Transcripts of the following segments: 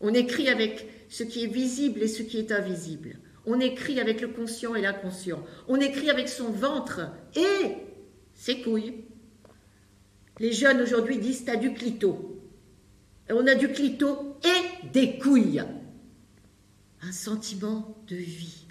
On écrit avec ce qui est visible et ce qui est invisible. On écrit avec le conscient et l'inconscient. On écrit avec son ventre et ses couilles. Les jeunes aujourd'hui disent t'as du clito. On a du clito et des couilles. Un sentiment de vie.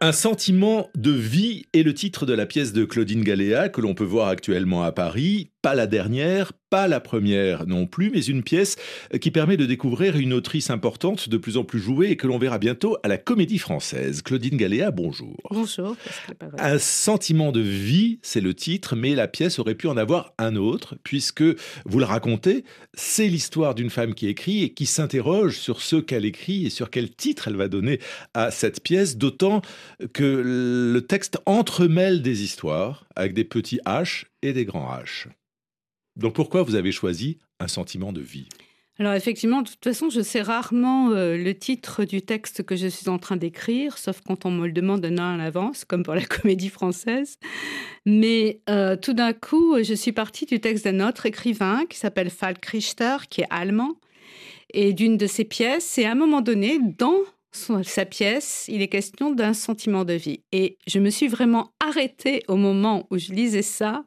Un sentiment de vie est le titre de la pièce de Claudine Galéa que l'on peut voir actuellement à Paris. Pas la dernière, pas la première non plus, mais une pièce qui permet de découvrir une autrice importante, de plus en plus jouée et que l'on verra bientôt à la Comédie Française. Claudine Galéa, bonjour. Bonjour. Un sentiment de vie, c'est le titre, mais la pièce aurait pu en avoir un autre, puisque vous le racontez, c'est l'histoire d'une femme qui écrit et qui s'interroge sur ce qu'elle écrit et sur quel titre elle va donner à cette pièce, d'autant que le texte entremêle des histoires avec des petits H et des grands H. Donc pourquoi vous avez choisi un sentiment de vie? Alors effectivement, de toute façon, je sais rarement euh, le titre du texte que je suis en train d'écrire, sauf quand on me le demande un an à l'avance, comme pour la comédie française. Mais euh, tout d'un coup, je suis partie du texte d'un autre écrivain qui s'appelle Falk Richter, qui est allemand, et d'une de ses pièces. Et à un moment donné, dans sa pièce, il est question d'un sentiment de vie. Et je me suis vraiment arrêtée au moment où je lisais ça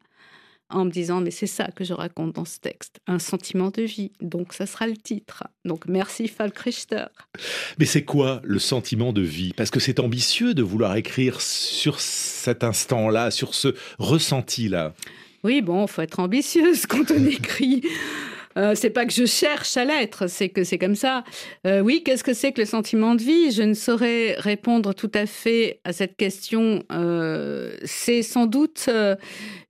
en me disant mais c'est ça que je raconte dans ce texte, un sentiment de vie. Donc ça sera le titre. Donc merci Falk Richter. Mais c'est quoi le sentiment de vie? Parce que c'est ambitieux de vouloir écrire sur cet instant-là, sur ce ressenti-là. Oui, bon, faut être ambitieuse quand on écrit. Euh, c'est pas que je cherche à l'être, c'est que c'est comme ça. Euh, oui, qu'est-ce que c'est que le sentiment de vie? Je ne saurais répondre tout à fait à cette question. Euh, c'est sans doute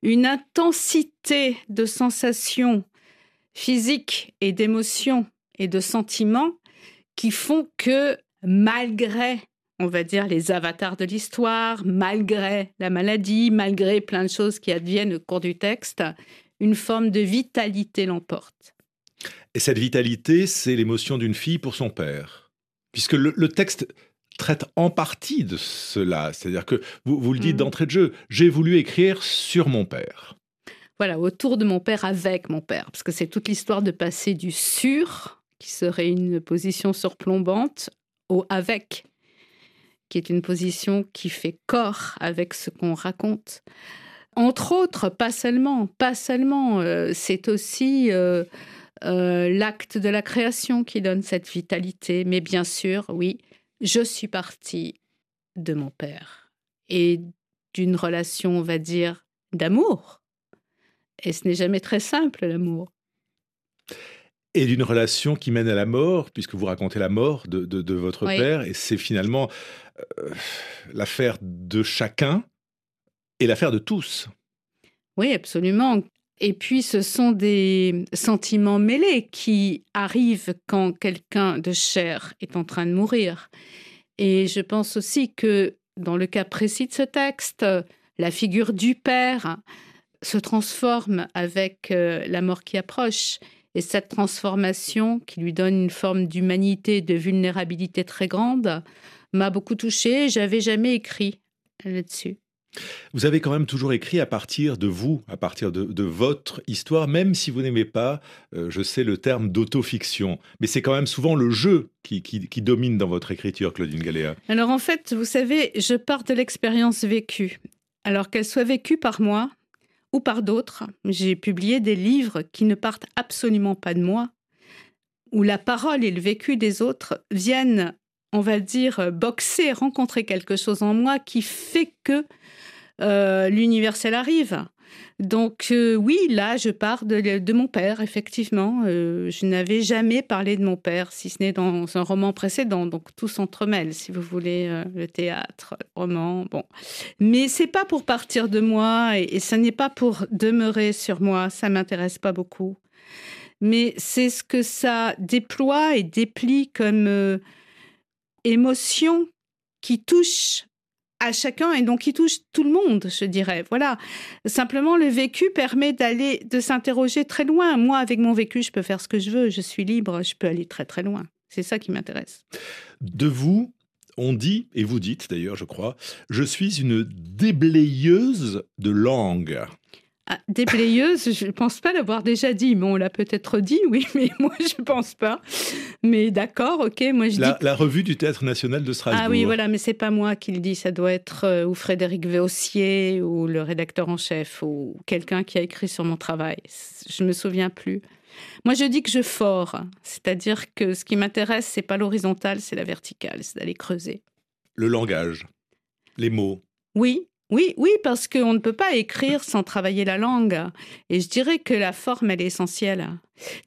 une intensité de sensations physiques et d'émotions et de sentiments qui font que malgré on va dire, les avatars de l'histoire, malgré la maladie, malgré plein de choses qui adviennent au cours du texte, une forme de vitalité l'emporte. Et cette vitalité, c'est l'émotion d'une fille pour son père. Puisque le, texte traite en partie de cela. C'est-à-dire que vous, vous le dites mm. d'entrée de jeu, j'ai voulu écrire sur mon père. Voilà, autour de mon père, avec mon père. Parce que c'est toute l'histoire de passer du sur, qui serait une position surplombante, au avec, qui est une position qui fait corps avec ce qu'on raconte. Entre autres, pas seulement, pas seulement, euh, c'est aussi euh, euh, l'acte de la création qui donne cette vitalité. Mais bien sûr, oui, je suis partie de mon père et d'une relation, on va dire, d'amour. Et ce n'est jamais très simple, l'amour. Et d'une relation qui mène à la mort, puisque vous racontez la mort de, votre père, et c'est finalement l'affaire de chacun, l'affaire de tous. Oui, absolument. Et puis, ce sont des sentiments mêlés qui arrivent quand quelqu'un de cher est en train de mourir. Et je pense aussi que dans le cas précis de ce texte, la figure du père se transforme avec euh, la mort qui approche. Et cette transformation, qui lui donne une forme d'humanité, de vulnérabilité très grande, m'a beaucoup touchée. J'avais jamais écrit là-dessus. Vous avez quand même toujours écrit à partir de vous, à partir de, votre histoire, même si vous n'aimez pas, euh, je sais, le terme d'autofiction. Mais c'est quand même souvent le jeu qui, domine dans votre écriture, Claudine Galéa. Alors en fait, vous savez, je pars de l'expérience vécue. Alors qu'elle soit vécue par moi ou par d'autres, j'ai publié des livres qui ne partent absolument pas de moi, où la parole et le vécu des autres viennent, on va dire, boxer, rencontrer quelque chose en moi qui fait que euh, l'universel arrive. Donc euh, oui, là, je pars de, mon père, effectivement. Euh, je n'avais jamais parlé de mon père, si ce n'est dans un roman précédent. Donc tout s'entremêle, si vous voulez, le théâtre, le roman. Bon, mais c'est pas pour partir de moi et, et ce n'est pas pour demeurer sur moi. Ça m'intéresse pas beaucoup. mais c'est ce que ça déploie et déplie comme euh, émotion qui touche à chacun et donc qui touche tout le monde, je dirais. Voilà. Simplement, le vécu permet d'aller, de s'interroger très loin. Moi, avec mon vécu, je peux faire ce que je veux. Je suis libre. Je peux aller très très loin. C'est ça qui m'intéresse. De vous, on dit, et vous dites d'ailleurs, je crois, je suis une déblayeuse de langue. Ah, déblayeuse, je ne pense pas l'avoir déjà dit. mais on l'a peut-être dit, oui, mais moi, je ne pense pas. Mais d'accord, ok. Moi, je la, dis... la revue du Théâtre National de Strasbourg. Ah oui, voilà, mais c'est pas moi qui le dis. Ça doit être euh, ou Frédéric Véossier ou le rédacteur en chef ou quelqu'un qui a écrit sur mon travail. Je me souviens plus. Moi, je dis que je fore, c'est-à-dire que ce qui m'intéresse, c'est pas l'horizontal, c'est la verticale, c'est d'aller creuser. Le langage, les mots. Oui, oui, oui, parce qu'on ne peut pas écrire sans travailler la langue. Et je dirais que la forme, elle est essentielle.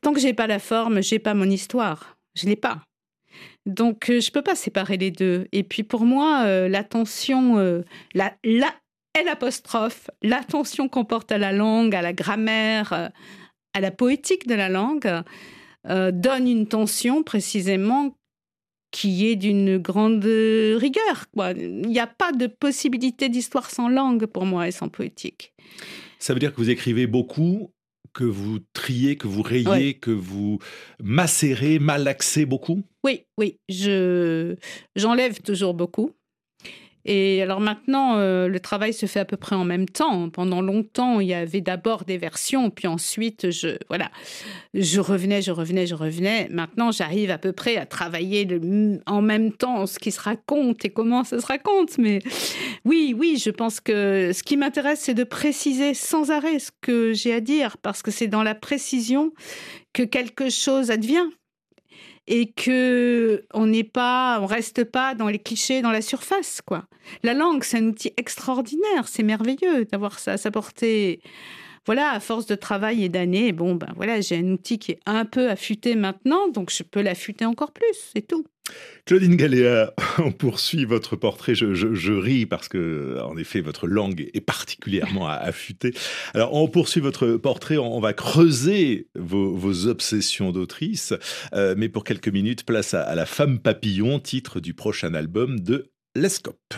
Tant que j'ai pas la forme, j'ai pas mon histoire. Je l'ai pas. Donc, euh, je peux pas séparer les deux. Et puis, pour moi, euh, l'attention, euh, la, l'attention qu'on porte à la langue, à la grammaire, à la poétique de la langue, donne une tension précisément qui est d'une grande rigueur. Il n'y a pas de possibilité d'histoire sans langue pour moi et sans poétique. Ça veut dire que vous écrivez beaucoup, que vous triez, que vous rayez, que vous macérez, malaxez beaucoup? Oui, oui. Je, j'enlève toujours beaucoup. Et alors maintenant, euh, le travail se fait à peu près en même temps. Pendant longtemps, il y avait d'abord des versions, puis ensuite, je voilà, je revenais, je revenais, je revenais. Maintenant, j'arrive à peu près à travailler en même temps ce qui se raconte et comment ça se raconte. Mais oui, oui, je pense que ce qui m'intéresse, c'est de préciser sans arrêt ce que j'ai à dire, parce que c'est dans la précision que quelque chose advient et que on n'est pas, on reste pas dans les clichés, dans la surface, quoi. La langue, c'est un outil extraordinaire, c'est merveilleux d'avoir ça à sa portée. Voilà, à force de travail et d'années, bon, ben voilà, j'ai un outil qui est un peu affûté maintenant, donc je peux l'affûter encore plus, c'est tout. Claudine Galéa, on poursuit votre portrait. Je, ris parce que, en effet, votre langue est particulièrement affûtée. Alors, on poursuit votre portrait. On, va creuser vos, obsessions d'autrice. Euh, mais pour quelques minutes, place à, à La femme papillon, titre du prochain album de Lescope.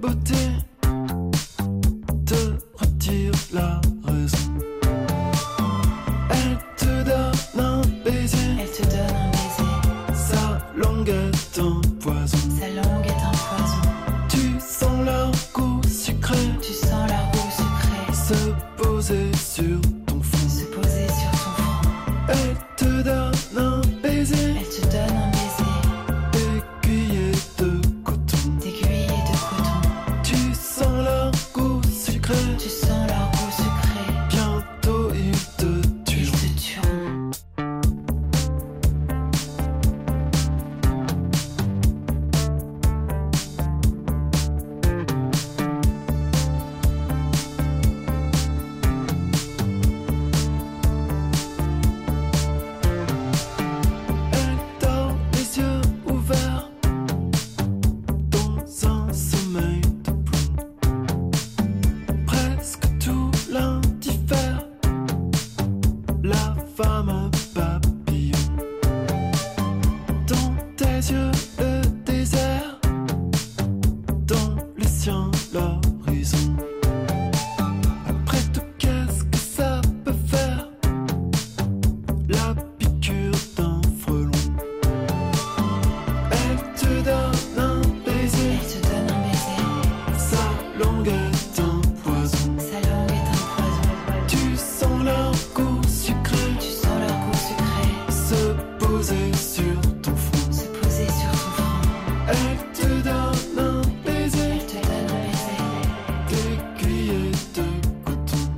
beauté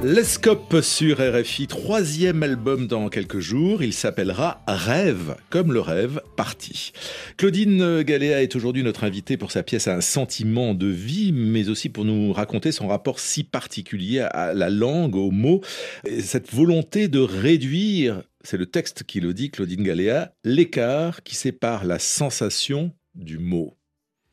Lescope sur RFI, troisième album dans quelques jours. Il s'appellera Rêve, comme le rêve parti. Claudine Galéa est aujourd'hui notre invitée pour sa pièce Un sentiment de vie, mais aussi pour nous raconter son rapport si particulier à la langue, aux mots, et cette volonté de réduire, c'est le texte qui le dit, Claudine Galéa, l'écart qui sépare la sensation du mot.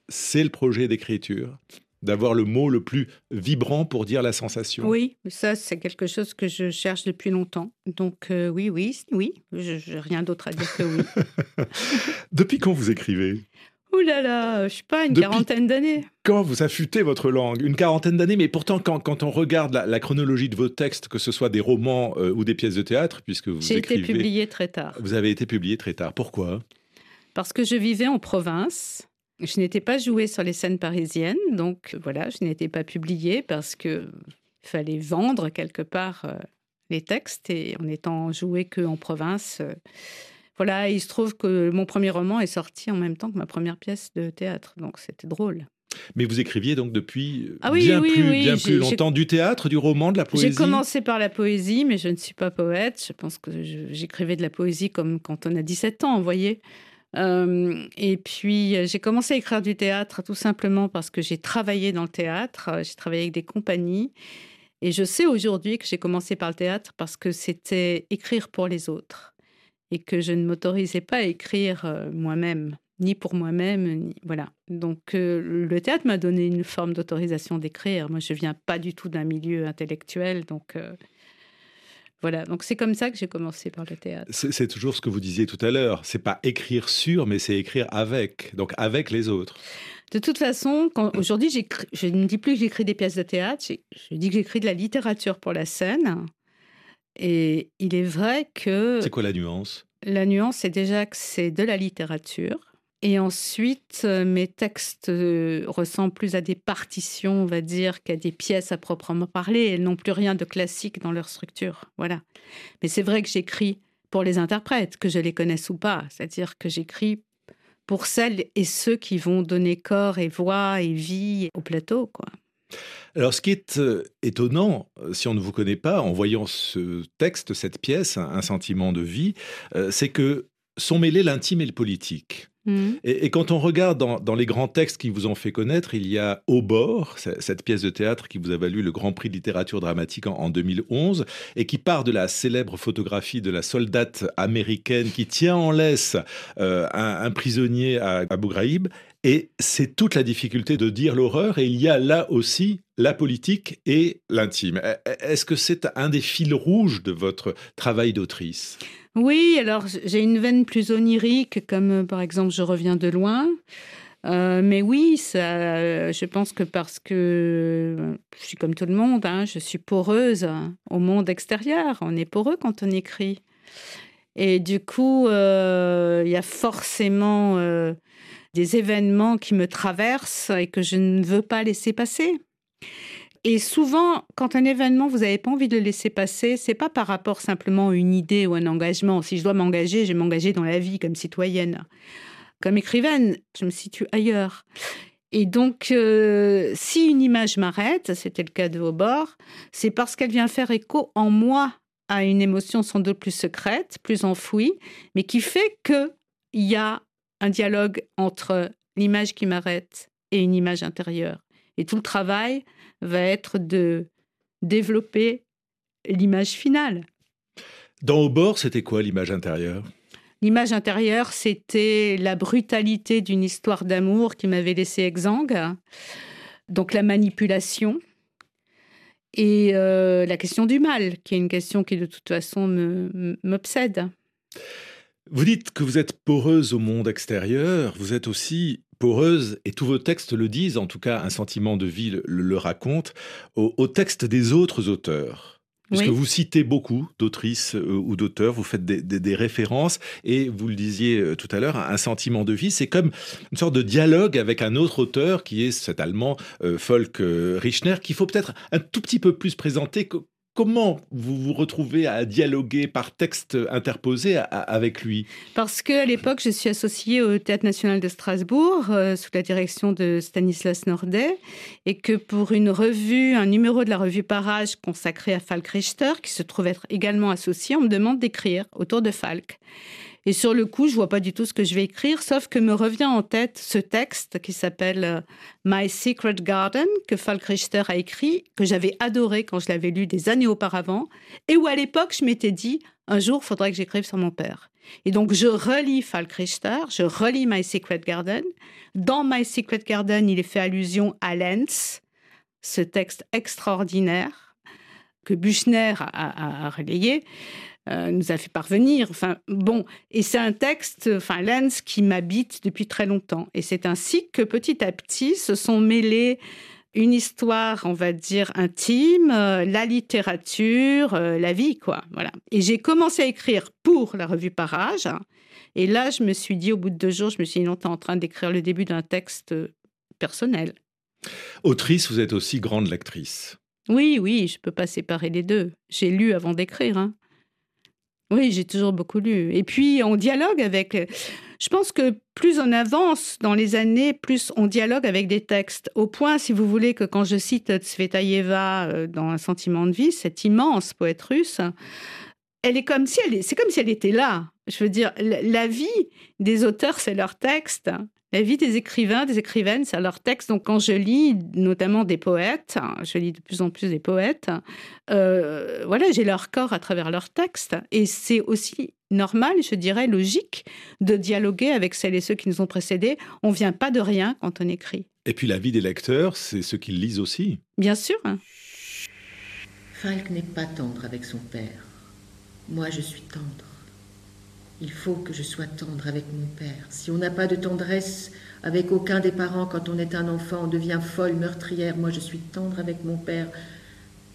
C'est le projet d'écriture d'avoir le mot le plus vibrant pour dire la sensation. Oui, ça c'est quelque chose que je cherche depuis longtemps. Donc euh, oui, oui, oui, je n'ai rien d'autre à dire que oui. depuis quand vous écrivez? Ouh là là, je sais pas, une quarantaine d'années. Quand vous affûtez votre langue? Une quarantaine d'années, mais pourtant quand, quand on regarde la, chronologie de vos textes, que ce soit des romans euh, ou des pièces de théâtre, puisque vous J'ai été publié très tard. Vous avez été publié très tard. Pourquoi? Parce que je vivais en province je n'étais pas jouée sur les scènes parisiennes, donc voilà, je n'étais pas publiée parce que fallait vendre quelque part euh, les textes et en étant jouée qu'en province. Euh, voilà, il se trouve que mon premier roman est sorti en même temps que ma première pièce de théâtre, donc c'était drôle. Mais vous écriviez donc depuis ah bien, plus, bien plus longtemps du théâtre, du roman, de la poésie? J'ai commencé par la poésie, mais je ne suis pas poète. Je pense que j'écrivais de la poésie comme quand on a 17 ans, vous voyez. Euh, et puis, euh, j'ai commencé à écrire du théâtre tout simplement parce que j'ai travaillé dans le théâtre, euh, j'ai travaillé avec des compagnies. Et je sais aujourd'hui que j'ai commencé par le théâtre parce que c'était écrire pour les autres et que je ne m'autorisais pas à écrire moi-même, ni pour moi-même, ni voilà. Donc le théâtre m'a donné une forme d'autorisation d'écrire. Moi, je viens pas du tout d'un milieu intellectuel, donc voilà, donc c'est comme ça que j'ai commencé par le théâtre. C'est toujours ce que vous disiez tout à l'heure. C'est pas écrire sur, mais c'est écrire avec, donc avec les autres. De toute façon, aujourd'hui, je ne dis plus que j'écris des pièces de théâtre, je dis que j'écris de la littérature pour la scène. Et il est vrai que. C'est quoi la nuance? La nuance, c'est déjà que c'est de la littérature. Et ensuite, euh, mes textes euh, ressemblent plus à des partitions, on va dire, qu'à des pièces à proprement parler. Elles n'ont plus rien de classique dans leur structure. Voilà. Mais c'est vrai que j'écris pour les interprètes, que je les connaisse ou pas. C'est-à-dire que j'écris pour celles et ceux qui vont donner corps et voix et vie au plateau, quoi. Alors, ce qui est euh, étonnant, si on ne vous connaît pas, en voyant ce texte, cette pièce, Un sentiment de vie, c'est que sont mêlés l'intime et le politique. Mmh. Et, quand on regarde dans, les grands textes qui vous ont fait connaître, il y a Au bord, cette pièce de théâtre qui vous a valu le Grand Prix de littérature dramatique en, 2011 et qui part de la célèbre photographie de la soldate américaine qui tient en laisse euh, un, prisonnier à Abu Ghraib. Et c'est toute la difficulté de dire l'horreur, et il y a là aussi la politique et l'intime. E, e, est-ce que c'est un des fils rouges de votre travail d'autrice? Oui, alors j'ai une veine plus onirique, comme euh, par exemple Je reviens de loin. Euh, mais oui, ça, je pense que parce que je suis comme tout le monde, hein, je suis poreuse au monde extérieur. On est poreux quand on écrit. Et du coup, euh, il y a forcément des événements qui me traversent et que je ne veux pas laisser passer. Et souvent, quand un événement, vous n'avez pas envie de le laisser passer, c'est pas par rapport simplement à une idée ou un engagement. Si je dois m'engager, je vais m'engager dans la vie comme citoyenne. Comme écrivaine, je me situe ailleurs. Et donc, euh, si une image m'arrête, c'était le cas de Aubord, c'est parce qu'elle vient faire écho en moi à une émotion sans doute plus secrète, plus enfouie, mais qui fait qu'il y a un dialogue entre l'image qui m'arrête et une image intérieure. Et tout le travail va être de développer l'image finale. Dans Au bord, c'était quoi l'image intérieure? L'image intérieure, c'était la brutalité d'une histoire d'amour qui m'avait laissé exsangue, donc la manipulation et euh, la question du mal, qui est une question qui de toute façon m'obsède. Vous dites que vous êtes poreuse au monde extérieur, vous êtes aussi poreuse, et tous vos textes le disent, en tout cas un sentiment de vie le, raconte, au, texte des autres auteurs. Puisque vous citez beaucoup d'autrices euh, ou d'auteurs, vous faites des, références, et vous le disiez euh, tout à l'heure, un sentiment de vie, c'est comme une sorte de dialogue avec un autre auteur qui est cet allemand euh, Volk Richner, qu'il faut peut-être un tout petit peu plus présenter comment vous vous retrouvez à dialoguer par texte interposé avec lui? Parce qu'à l'époque, je suis associée au Théâtre national de Strasbourg euh, sous la direction de Stanislas Nordet et que pour une revue, un numéro de la revue Parage consacré à Falk Richter, qui se trouve être également associé, on me demande d'écrire autour de Falk. Et sur le coup, je vois pas du tout ce que je vais écrire, sauf que me revient en tête ce texte qui s'appelle euh, My Secret Garden que Falk Richter a écrit, que j'avais adoré quand je l'avais lu des années auparavant, et où à l'époque je m'étais dit un jour, il faudrait que j'écrive sur mon père. Et donc je relis Falk Richter, je relis My Secret Garden. Dans My Secret Garden, il est fait allusion à Lenz, ce texte extraordinaire que Buchner a relayé. Euh, nous a fait parvenir. Enfin, bon, et c'est un texte, enfin, Lenz, qui m'habite depuis très longtemps. Et c'est ainsi que petit à petit se sont mêlés une histoire, on va dire, intime, euh, la littérature, euh, la vie, quoi. Voilà. Et j'ai commencé à écrire pour la revue Parage. Et là, je me suis dit, au bout de deux jours, je me suis dit, non, en train d'écrire le début d'un texte personnel. Autrice, vous êtes aussi grande lectrice. Oui, oui, je ne peux pas séparer les deux. J'ai lu avant d'écrire. Hein. Oui, j'ai toujours beaucoup lu. Et puis, on dialogue avec. Je pense que plus on avance dans les années, plus on dialogue avec des textes. Au point, si vous voulez, que quand je cite Tsvetaeva euh, dans Un sentiment de vie, cette immense poète russe, elle est comme si elle c'est comme si elle était là. Je veux dire, la vie des auteurs, c'est leur texte la vie des écrivains, des écrivaines, c'est leur texte. Donc quand je lis notamment des poètes, je lis de plus en plus des poètes, euh, voilà, j'ai leur corps à travers leurs textes. Et c'est aussi normal, je dirais, logique de dialoguer avec celles et ceux qui nous ont précédés. On vient pas de rien quand on écrit. Et puis la vie des lecteurs, c'est ceux qui lisent aussi. Bien sûr. Falk n'est pas tendre avec son père. Moi, je suis tendre. Il faut que je sois tendre avec mon père. Si on n'a pas de tendresse avec aucun des parents quand on est un enfant, on devient folle, meurtrière. Moi, je suis tendre avec mon père,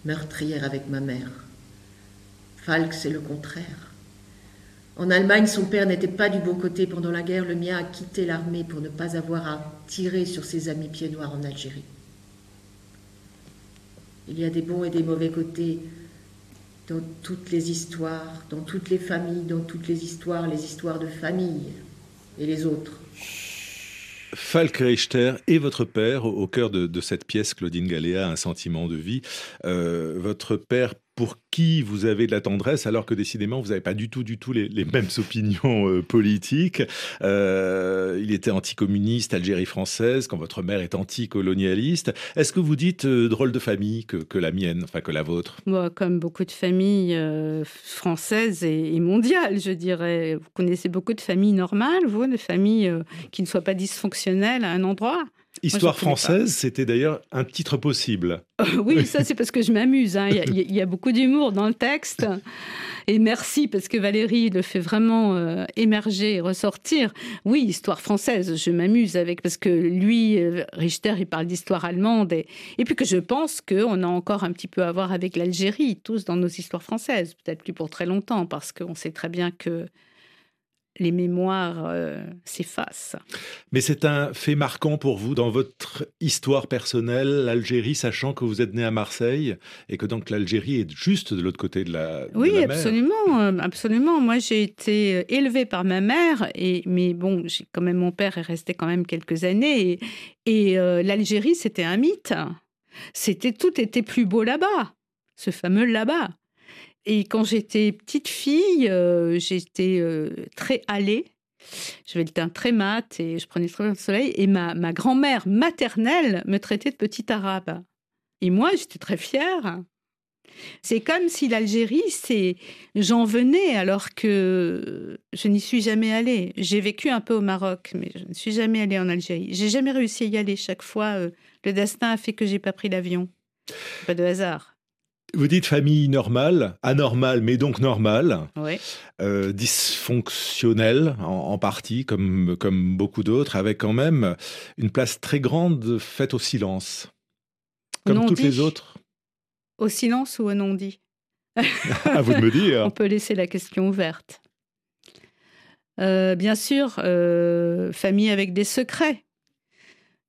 meurtrière avec ma mère. Falk, c'est le contraire. En Allemagne, son père n'était pas du bon côté pendant la guerre. Le mien a quitté l'armée pour ne pas avoir à tirer sur ses amis pieds noirs en Algérie. Il y a des bons et des mauvais côtés dans toutes les histoires, dans toutes les familles, dans toutes les histoires, les histoires de famille et les autres. Falk Richter et votre père au cœur de, cette pièce, Claudine Galéa, Un sentiment de vie. Euh, votre père pour qui vous avez de la tendresse, alors que décidément, vous n'avez pas du tout, du tout les, mêmes opinions euh, politiques. Euh, il était anticommuniste, Algérie française, quand votre mère est anticolonialiste. Est-ce que vous dites euh, drôle de famille que, la mienne, enfin que la vôtre? Moi, Comme beaucoup de familles françaises et, mondiales, je dirais. Vous connaissez beaucoup de familles normales, vous, de familles qui ne soient pas dysfonctionnelles à un endroit? Histoire française, c'était d'ailleurs un titre possible. oui, ça c'est parce que je m'amuse. Hein. Il, y a beaucoup d'humour dans le texte. Et merci parce que Valérie le fait vraiment euh, émerger et ressortir. Oui, histoire française, je m'amuse avec parce que lui, euh, Richter, il parle d'histoire allemande et, et, puis que je pense qu'on a encore un petit peu à voir avec l'Algérie, tous dans nos histoires françaises. Peut-être plus pour très longtemps parce qu'on sait très bien que les mémoires euh, s'effacent. Mais c'est un fait marquant pour vous dans votre histoire personnelle, l'Algérie, sachant que vous êtes né à Marseille et que donc l'Algérie est juste de l'autre côté de la, oui, absolument, euh, absolument. Moi, j'ai été euh, élevée par ma mère, et mais bon, quand même mon père est resté quand même quelques années, et, l'Algérie, c'était un mythe. C'était tout était plus beau là-bas, ce fameux là-bas. Et quand j'étais petite fille, euh, j'étais euh, très allée. J'avais le teint très mat et je prenais très bien le soleil. Et ma, ma grand-mère maternelle me traitait de petite arabe. Et moi, j'étais très fière. C'est comme si l'Algérie, c'est j'en venais alors que je n'y suis jamais allée. J'ai vécu un peu au Maroc, mais je ne suis jamais allée en Algérie. J'ai jamais réussi à y aller. Chaque fois, euh, le destin a fait que j'ai pas pris l'avion. Pas de hasard. Vous dites famille normale, anormale, mais donc normale, oui. euh, dysfonctionnelle en, partie, comme, comme beaucoup d'autres, avec quand même une place très grande faite au silence, comme toutes les autres. Au silence ou au non-dit? À vous de me dire. On peut laisser la question ouverte. Euh, bien sûr, euh, famille avec des secrets.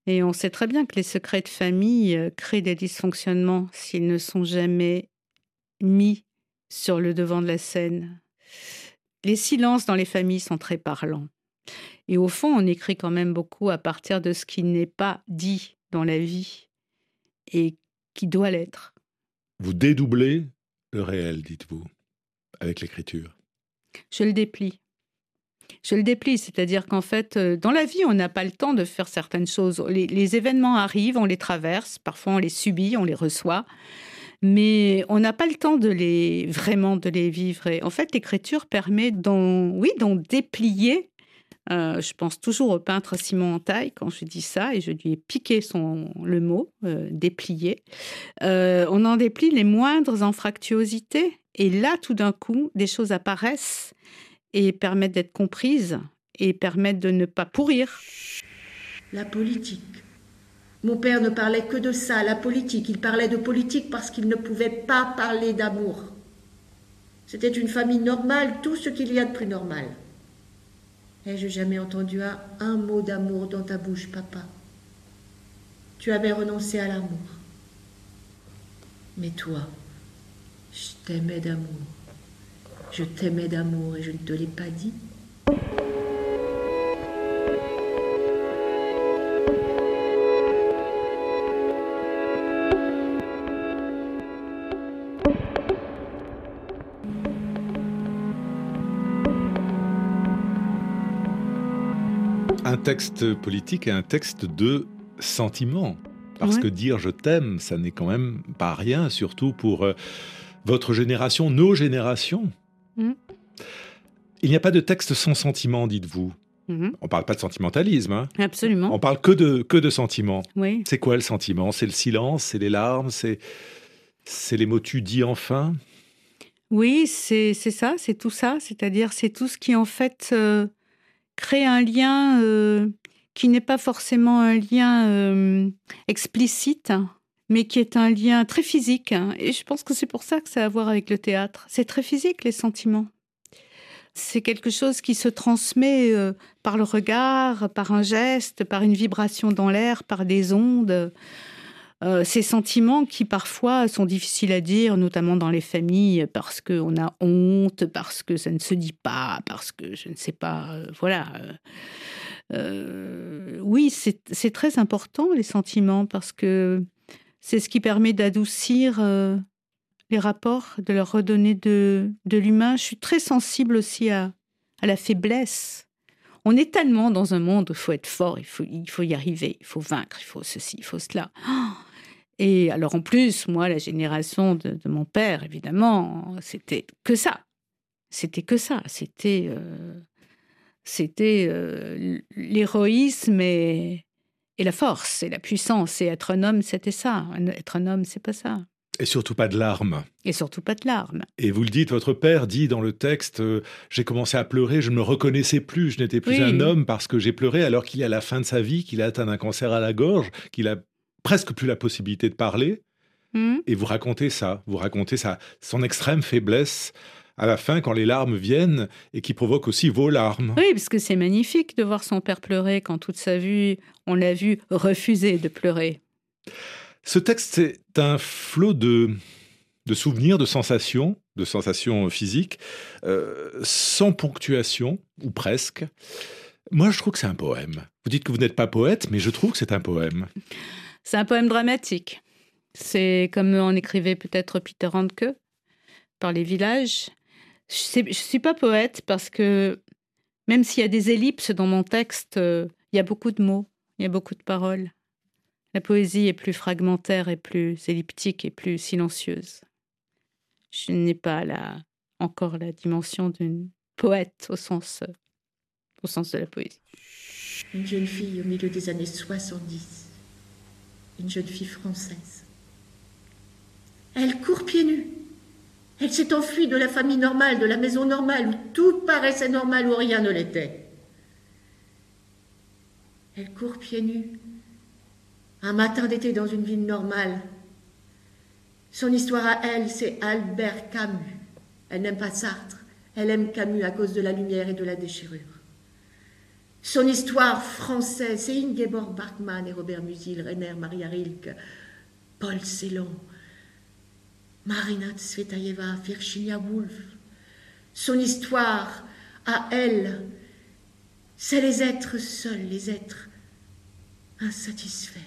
Et on sait très bien que les secrets de famille euh, créent des dysfonctionnements s'ils ne sont jamais mis sur le devant de la scène. Les silences dans les familles sont très parlants. Et au fond, on écrit quand même beaucoup à partir de ce qui n'est pas dit dans la vie et qui doit l'être. Vous dédoublez le réel, dites-vous, avec l'écriture. Je le déplie. Je le déplie, c'est-à-dire qu'en fait, euh, dans la vie, on n'a pas le temps de faire certaines choses. Les, événements arrivent, on les traverse, parfois on les subit, on les reçoit, mais on n'a pas le temps de les vraiment de les vivre. Et en fait, l'écriture permet d'en, oui, d'en déplier euh, je pense toujours au peintre Simon Antaille quand je dis ça, et je lui ai piqué son, le mot, euh, déplier. On en déplie les moindres anfractuosités, et là, tout d'un coup, des choses apparaissent et permettent d'être comprises et permettent de ne pas pourrir. La politique. Mon père ne parlait que de ça, la politique. Il parlait de politique parce qu'il ne pouvait pas parler d'amour. C'était une famille normale, tout ce qu'il y a de plus normal. Ai-je jamais entendu un, mot d'amour dans ta bouche, papa Tu avais renoncé à l'amour. Mais toi, je t'aimais d'amour. Je t'aimais d'amour et je ne te l'ai pas dit. un texte politique et un texte de sentiment. Parce que dire je t'aime, ça n'est quand même pas rien, surtout pour euh, votre génération, nos générations. Mm. Il n'y a pas de texte sans sentiment, dites-vous. Mm-hmm. On ne parle pas de sentimentalisme. Hein. Absolument. On parle que de, que de sentiment. Oui. C'est quoi le sentiment? C'est le silence, c'est les larmes, c'est, c'est les mots tu dis enfin? Oui, c'est, ça, c'est tout ça. C'est-à-dire, c'est tout ce qui en fait euh, créer un lien euh, qui n'est pas forcément un lien euh, explicite, mais qui est un lien très physique. Et je pense que c'est pour ça que ça a à voir avec le théâtre. C'est très physique, les sentiments. C'est quelque chose qui se transmet euh, par le regard, par un geste, par une vibration dans l'air, par des ondes. Euh, ces sentiments qui parfois sont difficiles à dire, notamment dans les familles, parce qu'on a honte, parce que ça ne se dit pas, parce que je ne sais pas, euh, voilà. Oui, c'est très important les sentiments parce que c'est ce qui permet d'adoucir les rapports, de leur redonner de, l'humain. Je suis très sensible aussi à, à la faiblesse. On est tellement dans un monde où il faut être fort, il faut, y arriver, il faut vaincre, il faut ceci, il faut cela. Et alors en plus, moi, la génération de, mon père, évidemment, c'était que ça. C'était que ça. C'était euh, euh, l'héroïsme et, et la force et la puissance. Et être un homme, c'était ça. Être un homme, c'est pas ça. Et surtout pas de larmes. Et surtout pas de larmes. Et vous le dites, votre père dit dans le texte euh, J'ai commencé à pleurer, je ne me reconnaissais plus, je n'étais plus un homme parce que j'ai pleuré alors qu'il est à la fin de sa vie, qu'il a atteint un cancer à la gorge, qu'il a presque plus la possibilité de parler. Hmm. Et vous racontez ça, vous racontez ça, son extrême faiblesse à la fin quand les larmes viennent et qui provoquent aussi vos larmes. Oui, parce que c'est magnifique de voir son père pleurer quand toute sa vie, on l'a vu refuser de pleurer. Ce texte, c'est un flot de, de souvenirs, de sensations, de sensations physiques, euh, sans ponctuation, ou presque. Moi, je trouve que c'est un poème. Vous dites que vous n'êtes pas poète, mais je trouve que c'est un poème. C'est un poème dramatique. C'est comme en écrivait peut-être Peter Handke par les villages. Je ne suis pas poète parce que même s'il y a des ellipses dans mon texte, euh, il y a beaucoup de mots, il y a beaucoup de paroles. La poésie est plus fragmentaire et plus elliptique et plus silencieuse. Je n'ai pas la, encore la dimension d'une poète au sens, au sens de la poésie. Une jeune fille au milieu des années 70 une jeune fille française. Elle court pieds nus. Elle s'est enfuie de la famille normale, de la maison normale, où tout paraissait normal, où rien ne l'était. Elle court pieds nus. Un matin d'été dans une ville normale. Son histoire à elle, c'est Albert Camus. Elle n'aime pas Sartre. Elle aime Camus à cause de la lumière et de la déchirure. Son histoire française, c'est Ingeborg Bachmann et Robert Musil, Rainer Maria Rilke, Paul Celan. Marina Tsvetaeva, Virginia Woolf. Son histoire, à elle, c'est les êtres seuls, les êtres insatisfaits,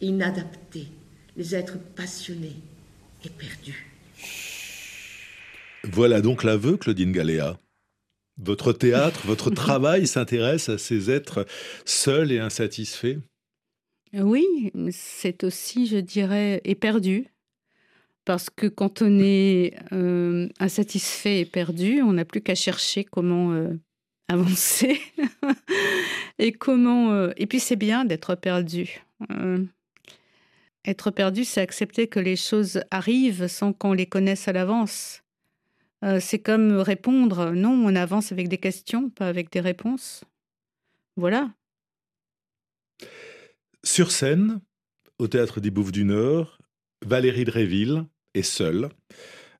inadaptés, les êtres passionnés et perdus. Voilà donc l'aveu, Claudine Galéa. Votre théâtre, votre travail s'intéresse à ces êtres seuls et insatisfaits? Oui, c'est aussi, je dirais, éperdu. Parce que quand on est euh, insatisfait et perdu, on n'a plus qu'à chercher comment euh, avancer et comment. Euh, et puis c'est bien d'être perdu. être perdu, c'est accepter que les choses arrivent sans qu'on les connaisse à l'avance. c'est comme répondre. Non, on avance avec des questions, pas avec des réponses. Voilà. Sur scène, au théâtre des Bouffes du Nord, Valérie Dréville est seule.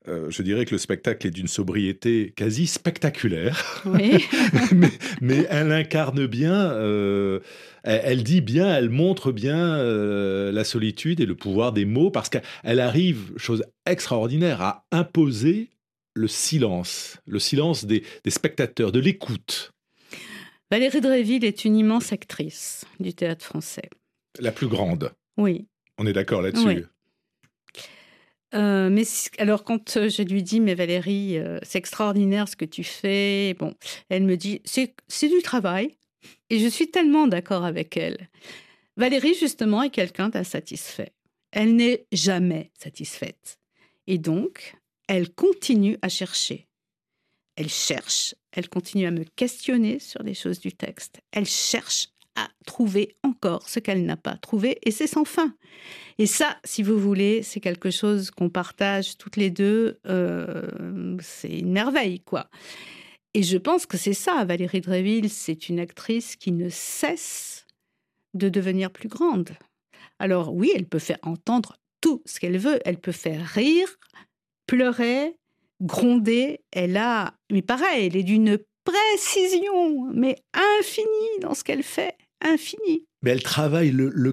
Euh, je dirais que le spectacle est d'une sobriété quasi spectaculaire. Oui. mais, elle incarne bien, euh, elle, dit bien, elle montre bien euh, la solitude et le pouvoir des mots, parce qu'elle arrive, chose extraordinaire, à imposer le silence, le silence des, des spectateurs, de l'écoute. Valérie Dréville est une immense actrice du théâtre français. La plus grande. Oui. On est d'accord là-dessus. Oui. Euh, mais alors quand euh, je lui dis mais Valérie euh, c'est extraordinaire ce que tu fais bon elle me dit c'est c'est du travail. Et je suis tellement d'accord avec elle. Valérie justement est quelqu'un d'insatisfait elle n'est jamais satisfaite. Et donc elle continue à chercher. Elle cherche. Elle continue à me questionner sur les choses du texte. Elle cherche à trouver encore ce qu'elle n'a pas trouvé et c'est sans fin. Et ça, si vous voulez, c'est quelque chose qu'on partage toutes les deux. Euh, c'est une merveille, quoi. Et je pense que c'est ça, Valérie Dreville, c'est une actrice qui ne cesse de devenir plus grande. Alors oui, elle peut faire entendre tout ce qu'elle veut. Elle peut faire rire, pleurer, gronder. Elle a, mais pareil, elle est d'une précision, mais infinie dans ce qu'elle fait, infinie. Mais elle travaille le,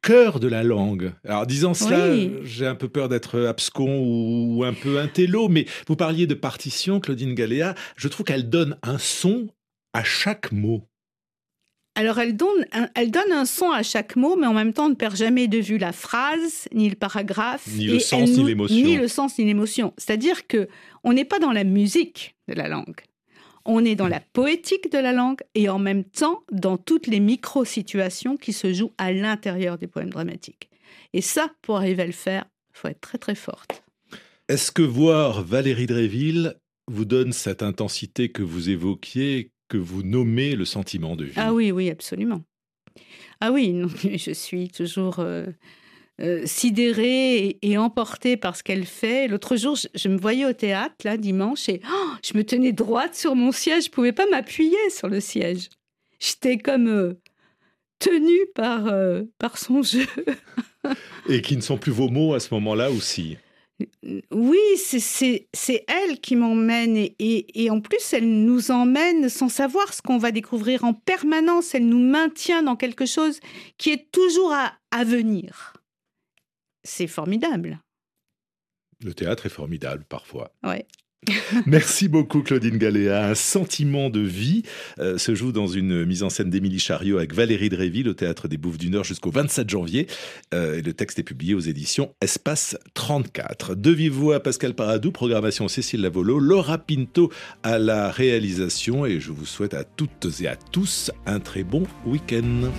cœur de la langue. Alors, disant cela, j'ai un peu peur d'être abscon ou un peu intello, mais vous parliez de partition, Claudine Galéa. Je trouve qu'elle donne un son à chaque mot. Alors, elle donne, un, elle donne un son à chaque mot, mais en même temps, on ne perd jamais de vue la phrase, ni le paragraphe, ni le sens, ni l'émotion. Ni le sens, ni l'émotion. C'est-à-dire que on n'est pas dans la musique de la langue. On est dans la poétique de la langue et en même temps dans toutes les micro-situations qui se jouent à l'intérieur des poèmes dramatiques. Et ça, pour arriver à le faire, il faut être très très forte. Est-ce que voir Valérie Dréville vous donne cette intensité que vous évoquiez, que vous nommez le sentiment de vie? Ah oui, oui, absolument. Ah oui, non, je suis toujours euh, euh, sidérée et, emportée par ce qu'elle fait. L'autre jour, je, me voyais au théâtre, là, dimanche, et oh, je me tenais droite sur mon siège. Je ne pouvais pas m'appuyer sur le siège. J'étais comme euh, tenue par, euh, par son jeu. et qui ne sont plus vos mots à ce moment-là aussi oui, c'est elle qui m'emmène et, et, en plus elle nous emmène sans savoir ce qu'on va découvrir en permanence. Elle nous maintient dans quelque chose qui est toujours à, à venir c'est formidable. Le théâtre est formidable parfois. Ouais. Merci beaucoup Claudine Galéa. Un sentiment de vie euh, se joue dans une mise en scène d'Émilie Chariot avec Valérie Dréville au Théâtre des Bouffes du Nord jusqu'au 27 janvier. Euh, et le texte est publié aux éditions Espace 34. De vive voix Pascal Paradou, programmation Cécile Lavolo, Laura Pinto à la réalisation et je vous souhaite à toutes et à tous un très bon week-end.